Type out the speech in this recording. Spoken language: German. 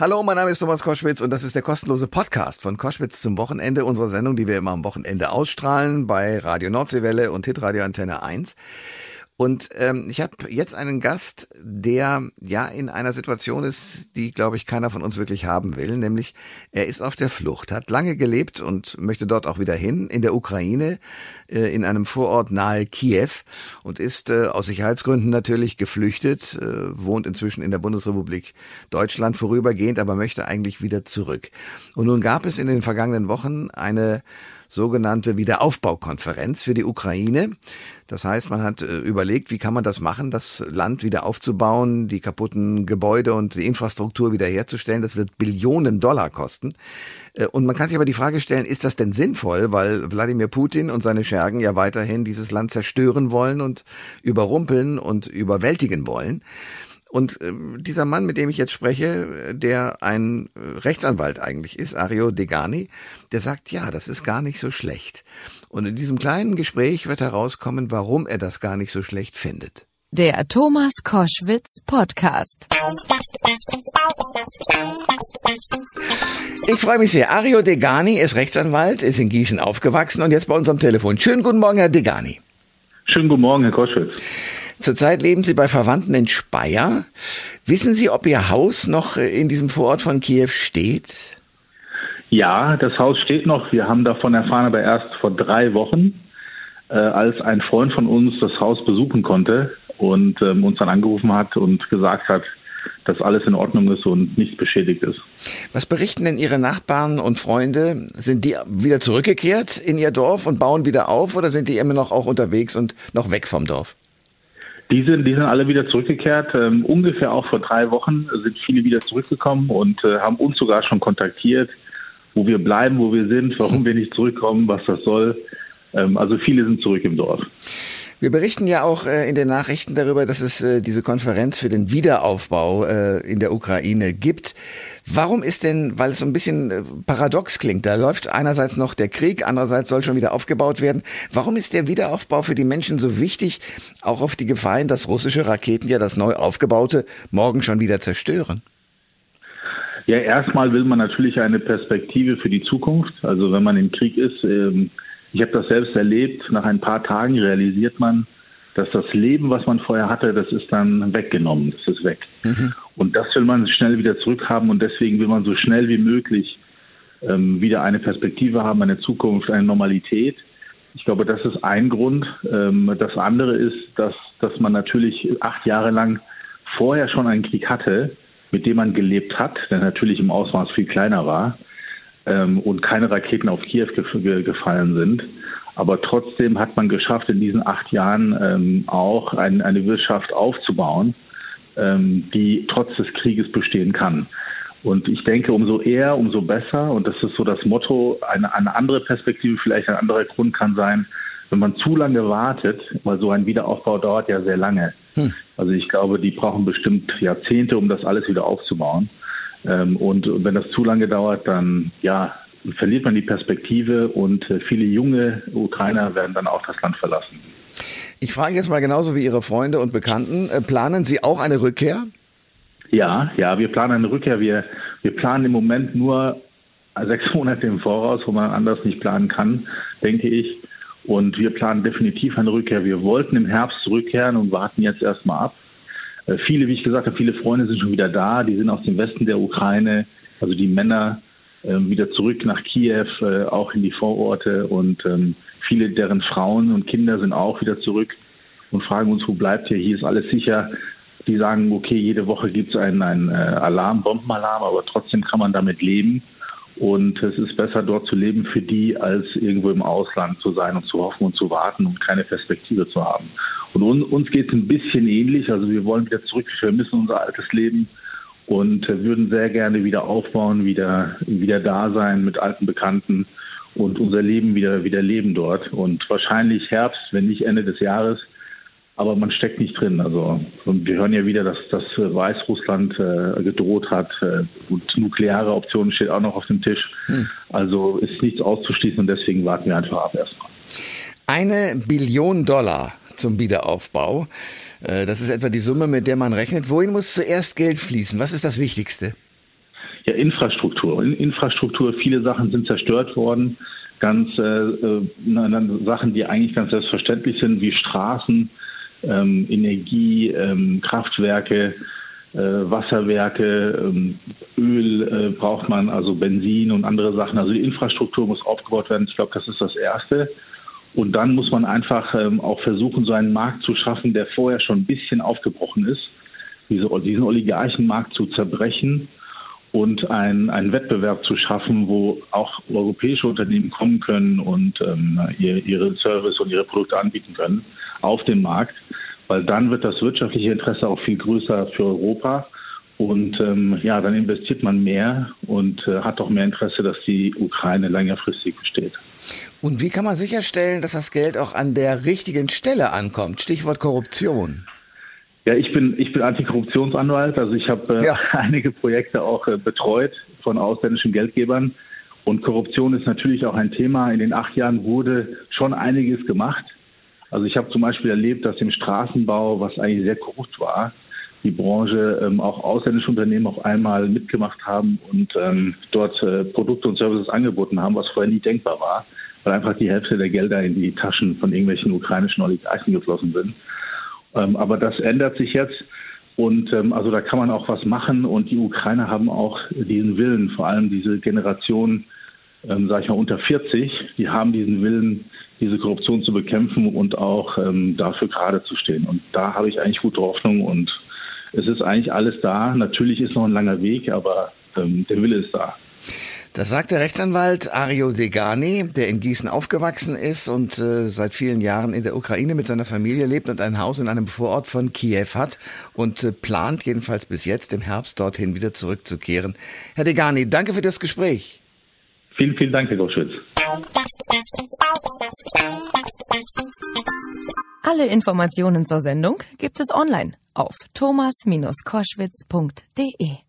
Hallo, mein Name ist Thomas Koschwitz und das ist der kostenlose Podcast von Koschwitz zum Wochenende, unserer Sendung, die wir immer am Wochenende ausstrahlen bei Radio Nordseewelle und Hitradio Antenne 1. Und ähm, ich habe jetzt einen Gast, der ja in einer Situation ist, die, glaube ich, keiner von uns wirklich haben will. Nämlich, er ist auf der Flucht, hat lange gelebt und möchte dort auch wieder hin, in der Ukraine, äh, in einem Vorort nahe Kiew und ist äh, aus Sicherheitsgründen natürlich geflüchtet, äh, wohnt inzwischen in der Bundesrepublik Deutschland vorübergehend, aber möchte eigentlich wieder zurück. Und nun gab es in den vergangenen Wochen eine sogenannte Wiederaufbaukonferenz für die Ukraine. Das heißt, man hat äh, überlegt, wie kann man das machen, das Land wieder aufzubauen, die kaputten Gebäude und die Infrastruktur wiederherzustellen. Das wird Billionen Dollar kosten. Äh, und man kann sich aber die Frage stellen, ist das denn sinnvoll, weil Wladimir Putin und seine Schergen ja weiterhin dieses Land zerstören wollen und überrumpeln und überwältigen wollen? Und äh, dieser Mann, mit dem ich jetzt spreche, der ein äh, Rechtsanwalt eigentlich ist, Ario Degani, der sagt, ja, das ist gar nicht so schlecht. Und in diesem kleinen Gespräch wird herauskommen, warum er das gar nicht so schlecht findet. Der Thomas Koschwitz Podcast. Ich freue mich sehr. Ario Degani ist Rechtsanwalt, ist in Gießen aufgewachsen und jetzt bei uns am Telefon. Schönen guten Morgen, Herr Degani. Schönen guten Morgen, Herr Koschwitz. Zurzeit leben Sie bei Verwandten in Speyer. Wissen Sie, ob Ihr Haus noch äh, in diesem Vorort von Kiew steht? Ja, das Haus steht noch. Wir haben davon erfahren, aber erst vor drei Wochen, äh, als ein Freund von uns das Haus besuchen konnte und ähm, uns dann angerufen hat und gesagt hat, dass alles in Ordnung ist und nichts beschädigt ist. Was berichten denn Ihre Nachbarn und Freunde? Sind die wieder zurückgekehrt in ihr Dorf und bauen wieder auf oder sind die immer noch auch unterwegs und noch weg vom Dorf? Die sind, die sind alle wieder zurückgekehrt. Ähm, ungefähr auch vor drei Wochen sind viele wieder zurückgekommen und äh, haben uns sogar schon kontaktiert, wo wir bleiben, wo wir sind, warum wir nicht zurückkommen, was das soll. Ähm, also viele sind zurück im Dorf. Wir berichten ja auch äh, in den Nachrichten darüber, dass es äh, diese Konferenz für den Wiederaufbau äh, in der Ukraine gibt. Warum ist denn, weil es so ein bisschen paradox klingt, da läuft einerseits noch der Krieg, andererseits soll schon wieder aufgebaut werden. Warum ist der Wiederaufbau für die Menschen so wichtig, auch auf die Gefahr hin, dass russische Raketen ja das neu aufgebaute morgen schon wieder zerstören? Ja, erstmal will man natürlich eine Perspektive für die Zukunft. Also wenn man im Krieg ist, ähm ich habe das selbst erlebt. Nach ein paar Tagen realisiert man, dass das Leben, was man vorher hatte, das ist dann weggenommen, das ist weg. Mhm. Und das will man schnell wieder zurückhaben und deswegen will man so schnell wie möglich ähm, wieder eine Perspektive haben, eine Zukunft, eine Normalität. Ich glaube, das ist ein Grund. Ähm, das andere ist, dass, dass man natürlich acht Jahre lang vorher schon einen Krieg hatte, mit dem man gelebt hat, der natürlich im Ausmaß viel kleiner war ähm, und keine Raketen auf Kiew ge gefallen sind. Aber trotzdem hat man geschafft, in diesen acht Jahren ähm, auch ein, eine Wirtschaft aufzubauen, ähm, die trotz des Krieges bestehen kann. Und ich denke, umso eher, umso besser. Und das ist so das Motto. Eine, eine andere Perspektive, vielleicht ein anderer Grund kann sein, wenn man zu lange wartet, weil so ein Wiederaufbau dauert ja sehr lange. Hm. Also ich glaube, die brauchen bestimmt Jahrzehnte, um das alles wieder aufzubauen. Ähm, und wenn das zu lange dauert, dann ja, verliert man die Perspektive und äh, viele junge Ukrainer werden dann auch das Land verlassen. Ich frage jetzt mal genauso wie Ihre Freunde und Bekannten, äh, planen Sie auch eine Rückkehr? Ja, ja, wir planen eine Rückkehr. Wir, wir planen im Moment nur sechs Monate im Voraus, wo man anders nicht planen kann, denke ich. Und wir planen definitiv eine Rückkehr. Wir wollten im Herbst zurückkehren und warten jetzt erstmal ab. Äh, viele, wie ich gesagt habe, viele Freunde sind schon wieder da. Die sind aus dem Westen der Ukraine, also die Männer, ähm, wieder zurück nach Kiew, äh, auch in die Vororte. Und ähm, viele deren Frauen und Kinder sind auch wieder zurück und fragen uns, wo bleibt ihr? Hier ist alles sicher. Die sagen, okay, jede Woche gibt es einen, einen äh, Alarm, Bombenalarm, aber trotzdem kann man damit leben. Und es ist besser, dort zu leben für die, als irgendwo im Ausland zu sein und zu hoffen und zu warten und keine Perspektive zu haben. Und un, uns geht es ein bisschen ähnlich. Also wir wollen wieder zurück, wir vermissen unser altes Leben und würden sehr gerne wieder aufbauen, wieder, wieder da sein mit alten Bekannten und unser Leben wieder, wieder leben dort. Und wahrscheinlich Herbst, wenn nicht Ende des Jahres, aber man steckt nicht drin. Also und wir hören ja wieder, dass, dass Weißrussland äh, gedroht hat äh, und nukleare Optionen steht auch noch auf dem Tisch. Hm. Also ist nichts auszuschließen und deswegen warten wir einfach ab erstmal. Eine Billion Dollar zum Wiederaufbau. Äh, das ist etwa die Summe, mit der man rechnet. Wohin muss zuerst Geld fließen? Was ist das Wichtigste? ja, Infrastruktur. In, Infrastruktur, viele Sachen sind zerstört worden. Ganz äh, äh, Sachen, die eigentlich ganz selbstverständlich sind, wie Straßen, ähm, Energie, ähm, Kraftwerke, äh, Wasserwerke, ähm, Öl äh, braucht man, also Benzin und andere Sachen. Also die Infrastruktur muss aufgebaut werden. Ich glaube, das ist das Erste. Und dann muss man einfach ähm, auch versuchen, so einen Markt zu schaffen, der vorher schon ein bisschen aufgebrochen ist, diese, diesen Oligarchenmarkt zu zerbrechen und ein, einen Wettbewerb zu schaffen, wo auch europäische Unternehmen kommen können und ähm, ihr, ihre Service und ihre Produkte anbieten können auf dem Markt, weil dann wird das wirtschaftliche Interesse auch viel größer für Europa und ähm, ja, dann investiert man mehr und äh, hat auch mehr Interesse, dass die Ukraine längerfristig besteht. Und wie kann man sicherstellen, dass das Geld auch an der richtigen Stelle ankommt? Stichwort Korruption. Ja, ich bin, ich bin Antikorruptionsanwalt. Also ich habe äh, ja. einige Projekte auch äh, betreut von ausländischen Geldgebern. Und Korruption ist natürlich auch ein Thema. In den acht Jahren wurde schon einiges gemacht. Also ich habe zum Beispiel erlebt, dass im Straßenbau, was eigentlich sehr korrupt war, die Branche ähm, auch ausländische Unternehmen auf einmal mitgemacht haben und ähm, dort äh, Produkte und Services angeboten haben, was vorher nie denkbar war, weil einfach die Hälfte der Gelder in die Taschen von irgendwelchen ukrainischen Oligarchen geflossen sind. Ähm, aber das ändert sich jetzt. Und ähm, also da kann man auch was machen. Und die Ukrainer haben auch diesen Willen, vor allem diese Generation, ähm, sage ich mal, unter 40, die haben diesen Willen, diese Korruption zu bekämpfen und auch ähm, dafür gerade zu stehen. Und da habe ich eigentlich gute Hoffnung und es ist eigentlich alles da. Natürlich ist noch ein langer Weg, aber ähm, der Wille ist da. Das sagt der Rechtsanwalt Ario Degani, der in Gießen aufgewachsen ist und äh, seit vielen Jahren in der Ukraine mit seiner Familie lebt und ein Haus in einem Vorort von Kiew hat und äh, plant jedenfalls bis jetzt im Herbst dorthin wieder zurückzukehren. Herr Degani, danke für das Gespräch. Vielen, vielen Dank, Herr Goschwitz. Alle Informationen zur Sendung gibt es online auf thomas-koschwitz.de.